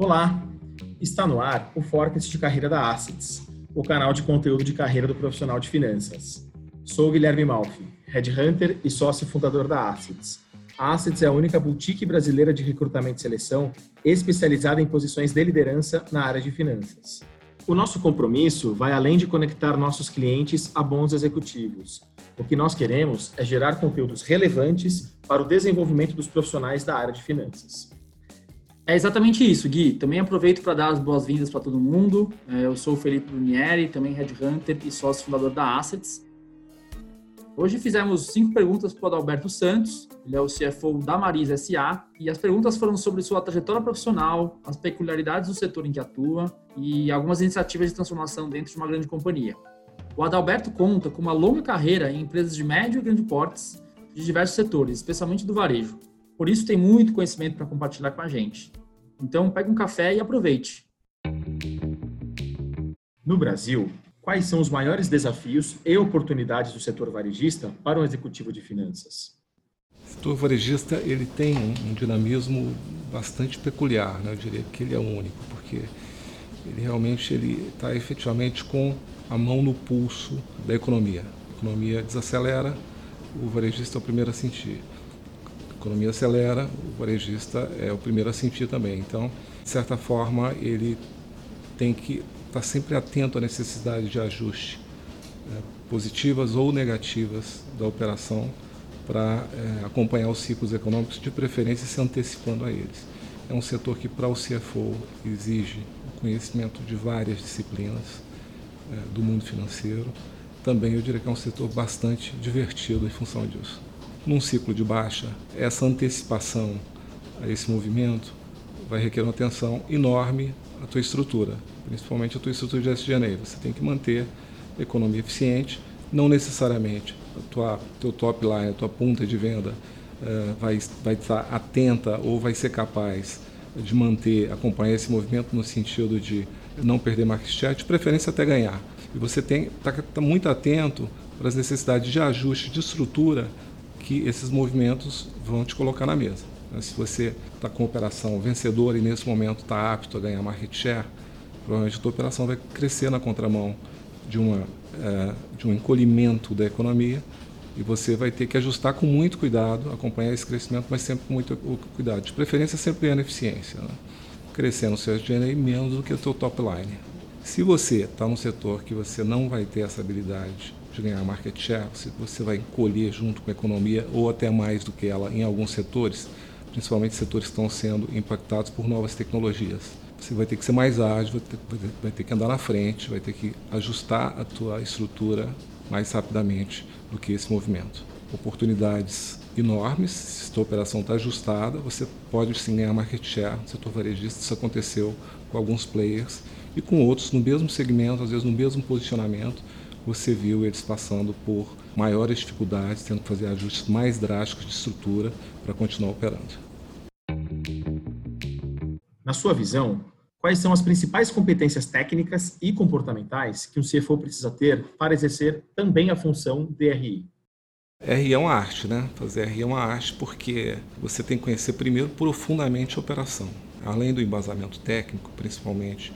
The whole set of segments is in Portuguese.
Olá, está no ar o Forecast de Carreira da Assets, o canal de conteúdo de carreira do profissional de finanças. Sou Guilherme Malfi, Headhunter e sócio fundador da Assets. A Assets é a única boutique brasileira de recrutamento e seleção especializada em posições de liderança na área de finanças. O nosso compromisso vai além de conectar nossos clientes a bons executivos. O que nós queremos é gerar conteúdos relevantes para o desenvolvimento dos profissionais da área de finanças. É exatamente isso, Gui. Também aproveito para dar as boas-vindas para todo mundo. É, eu sou o Felipe Brunieri, também Headhunter e sócio fundador da Assets. Hoje fizemos cinco perguntas para o Adalberto Santos, ele é o CFO da Marisa SA, e as perguntas foram sobre sua trajetória profissional, as peculiaridades do setor em que atua e algumas iniciativas de transformação dentro de uma grande companhia. O Adalberto conta com uma longa carreira em empresas de médio e grande portes de diversos setores, especialmente do varejo. Por isso tem muito conhecimento para compartilhar com a gente. Então, pegue um café e aproveite. No Brasil, quais são os maiores desafios e oportunidades do setor varejista para um executivo de finanças? O setor varejista ele tem um dinamismo bastante peculiar, né? eu diria que ele é único, porque ele realmente ele está efetivamente com a mão no pulso da economia. A economia desacelera, o varejista é o primeiro a sentir. Economia acelera, o varejista é o primeiro a sentir também. Então, de certa forma, ele tem que estar tá sempre atento à necessidade de ajuste, né, positivas ou negativas da operação, para é, acompanhar os ciclos econômicos, de preferência se antecipando a eles. É um setor que, para o CFO, exige o conhecimento de várias disciplinas é, do mundo financeiro. Também eu diria que é um setor bastante divertido em função disso. Num ciclo de baixa, essa antecipação a esse movimento vai requerer uma atenção enorme à tua estrutura, principalmente a tua estrutura de SG&A. Você tem que manter a economia eficiente, não necessariamente a tua teu top line, a tua ponta de venda uh, vai vai estar atenta ou vai ser capaz de manter, acompanhar esse movimento no sentido de não perder market share, de preferência até ganhar. E você tem está tá muito atento para as necessidades de ajuste de estrutura que esses movimentos vão te colocar na mesa. Se você está com operação vencedora e nesse momento está apto a ganhar market share, provavelmente a tua operação vai crescer na contramão de, uma, é, de um encolhimento da economia e você vai ter que ajustar com muito cuidado, acompanhar esse crescimento, mas sempre com muito cuidado. De preferência, sempre ganhando eficiência, né? crescendo o seu SG&A menos do que o seu top line. Se você está num setor que você não vai ter essa habilidade de ganhar market share, você vai encolher junto com a economia ou até mais do que ela em alguns setores, principalmente setores que estão sendo impactados por novas tecnologias você vai ter que ser mais ágil, vai ter, vai ter, que andar na frente, vai ter que ajustar a tua estrutura mais rapidamente do que esse movimento. Oportunidades enormes, se a tua operação está ajustada, você pode sim ganhar market share no setor varejista, isso aconteceu com alguns players e com outros no mesmo segmento, às vezes no mesmo posicionamento, você viu eles passando por maiores dificuldades, tendo que fazer ajustes mais drásticos de estrutura para continuar operando. Na sua visão, quais são as principais competências técnicas e comportamentais que um CFO precisa ter para exercer também a função de RI? RI é uma arte, né? Fazer RI é uma arte porque você tem que conhecer primeiro profundamente a operação. Além do embasamento técnico, principalmente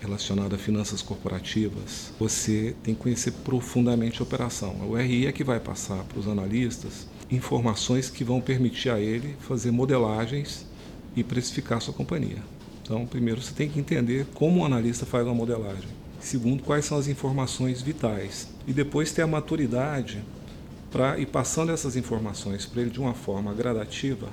relacionado a finanças corporativas, você tem que conhecer profundamente a operação. O RI é que vai passar para os analistas informações que vão permitir a ele fazer modelagens e precificar sua companhia. Então, primeiro você tem que entender como o analista faz uma modelagem. Segundo, quais são as informações vitais. E depois ter a maturidade para ir passando essas informações para ele de uma forma gradativa,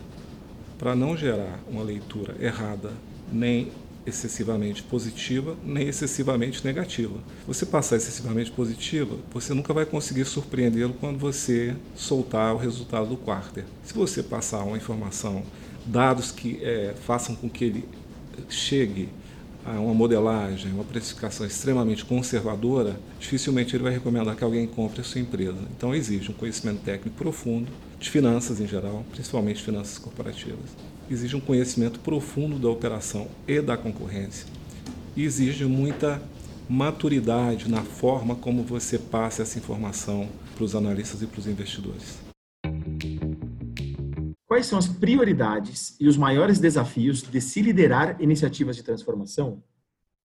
para não gerar uma leitura errada, nem excessivamente positiva, nem excessivamente negativa. Você passar excessivamente positiva, você nunca vai conseguir surpreendê-lo quando você soltar o resultado do quarter. Se você passar uma informação dados que é, façam com que ele chegue a uma modelagem, uma precificação extremamente conservadora, dificilmente ele vai recomendar que alguém compre a sua empresa. Então exige um conhecimento técnico profundo de finanças em geral, principalmente finanças corporativas. Exige um conhecimento profundo da operação e da concorrência. E exige muita maturidade na forma como você passa essa informação para os analistas e para os investidores. quais são as prioridades e os maiores desafios de se liderar iniciativas de transformação?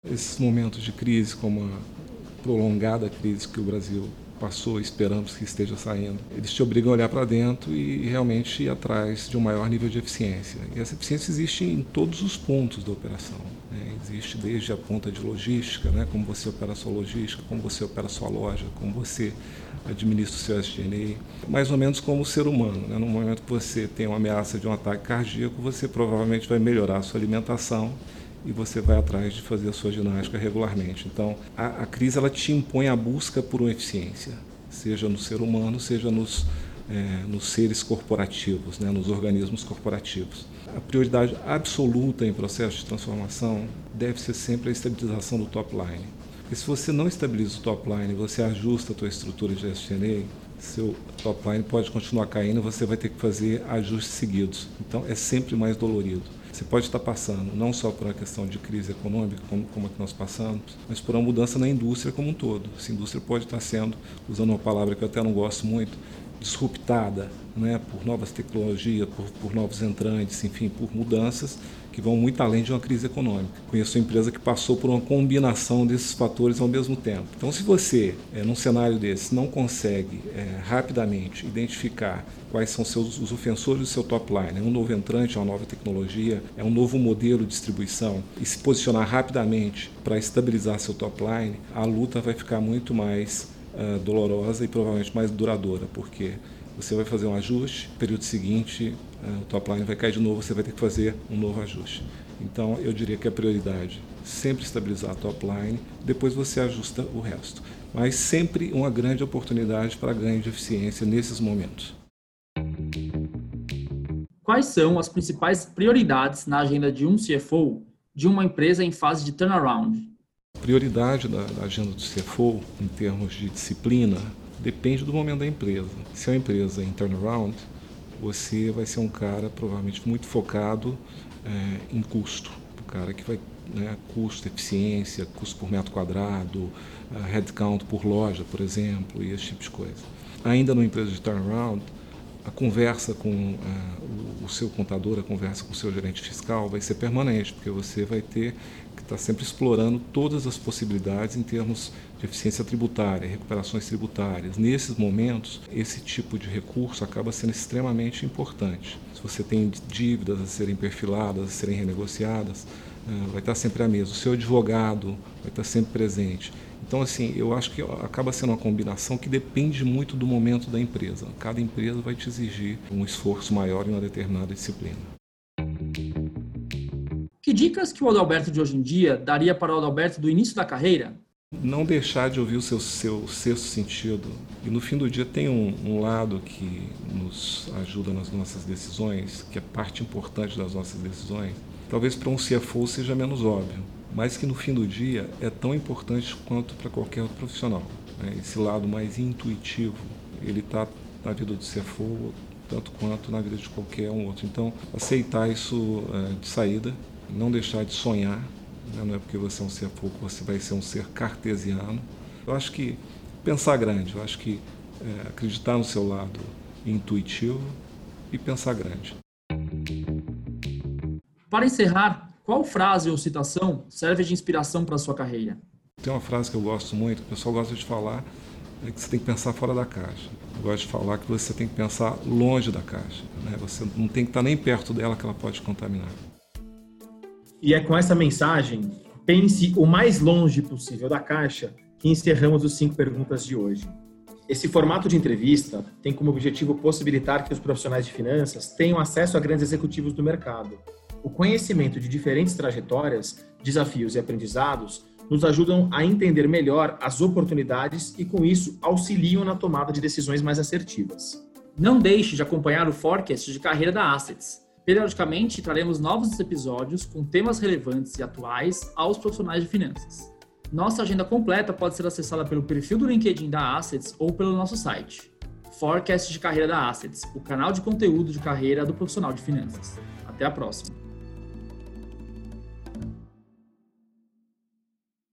Esses momentos de crise, como a prolongada crise que o Brasil passou, esperamos que esteja saindo, eles te obrigam a olhar para dentro e realmente ir atrás de um maior nível de eficiência. E essa eficiência existe em todos os pontos da operação. Né? Existe desde a ponta de logística, né? como você opera sua logística, como você opera sua loja, como você administra o seu SG&A, mais ou menos como o ser humano. Né? No momento que você tem uma ameaça de um ataque cardíaco, você provavelmente vai melhorar a sua alimentação e você vai atrás de fazer a sua ginástica regularmente. Então, a, a crise ela te impõe a busca por uma eficiência, seja no ser humano, seja nos, é, nos seres corporativos, né, nos organismos corporativos. A prioridade absoluta em processo de transformação deve ser sempre a estabilização do top line. Porque se você não estabiliza o top line, você ajusta a tua estrutura de SG&A, seu top line pode continuar caindo, você vai ter que fazer ajustes seguidos. Então é sempre mais dolorido. Você pode estar passando não só por uma questão de crise econômica, como, como a que nós passamos, mas por uma mudança na indústria como um todo. Essa indústria pode estar sendo, usando uma palavra que eu até não gosto muito, disruptada né, por novas tecnologias, por, por novos entrantes, enfim, por mudanças que vão muito além de uma crise econômica. Conheço uma empresa que passou por uma combinação desses fatores ao mesmo tempo. Então, se você, é, num cenário desse, não consegue é, rapidamente identificar quais são seus, os ofensores do seu top line, é um novo entrante, é uma nova tecnologia, é um novo modelo de distribuição, e se posicionar rapidamente para estabilizar seu top line, a luta vai ficar muito mais uh, dolorosa e provavelmente mais duradoura, porque você vai fazer um ajuste, período seguinte uh, o top line vai cair de novo, você vai ter que fazer um novo ajuste. Então eu diria que a prioridade sempre estabilizar a top line, depois você ajusta o resto. Mas sempre uma grande oportunidade para ganho de eficiência nesses momentos. Quais são as principais prioridades na agenda de um CFO de uma empresa em fase de turnaround? Prioridade da, da agenda do CFO, em termos de disciplina, depende do momento da empresa. Se é uma empresa em turnaround, você vai ser um cara provavelmente muito focado é, em custo. O cara que vai né, custo, eficiência, custo por metro quadrado, uh, headcount por loja, por exemplo, e esse tipo de coisa. Ainda numa empresa de turnaround, a conversa com uh, o, seu contador, a conversa com o seu gerente fiscal vai ser permanente, porque você vai ter que estar tá sempre explorando todas as possibilidades em termos de eficiência tributária, recuperações tributárias. Nesses momentos, esse tipo de recurso acaba sendo extremamente importante. Se você tem dívidas a serem perfiladas, a serem renegociadas, uh, vai estar sempre à mesa. O seu advogado vai estar sempre presente. Então, assim, eu acho que acaba sendo uma combinação que depende muito do momento da empresa. Cada empresa vai te exigir um esforço maior em uma determinada disciplina. Que dicas que o Adalberto de hoje em dia daria para o Adalberto do início da carreira? Não deixar de ouvir o seu, seu sexto sentido. E no fim do dia tem um, um lado que nos ajuda nas nossas decisões, que é parte importante das nossas decisões. Talvez para um CFO seja menos óbvio mas que no fim do dia é tão importante quanto para qualquer outro profissional. Né? Esse lado mais intuitivo, ele está na vida do CFO tanto quanto na vida de qualquer um outro. Então, aceitar isso é, de saída, não deixar de sonhar, né? não é porque você é um CFO que você vai ser um ser cartesiano. Eu acho que pensar grande, eu acho que é, acreditar no seu lado intuitivo e pensar grande. Para encerrar, qual frase ou citação serve de inspiração para a sua carreira? Tem uma frase que eu gosto muito, que o pessoal gosta de falar, é que você tem que pensar fora da caixa. Eu gosto de falar que você tem que pensar longe da caixa. Né? Você não tem que estar nem perto dela que ela pode contaminar. E é com essa mensagem, pense o mais longe possível da caixa, que encerramos os cinco perguntas de hoje. Esse formato de entrevista tem como objetivo possibilitar que os profissionais de finanças tenham acesso a grandes executivos do mercado o conhecimento de diferentes trajetórias, desafios e aprendizados nos ajudam a entender melhor as oportunidades e, com isso, auxiliam na tomada de decisões mais assertivas. Não deixe de acompanhar o forecast de carreira da Assets. Periodicamente traremos novos episódios com temas relevantes e atuais aos profissionais de finanças. Nossa agenda completa pode ser acessada pelo perfil do LinkedIn da Assets ou pelo nosso site. Forecast de Carreira da Assets, o canal de conteúdo de carreira do profissional de finanças. Até a próxima!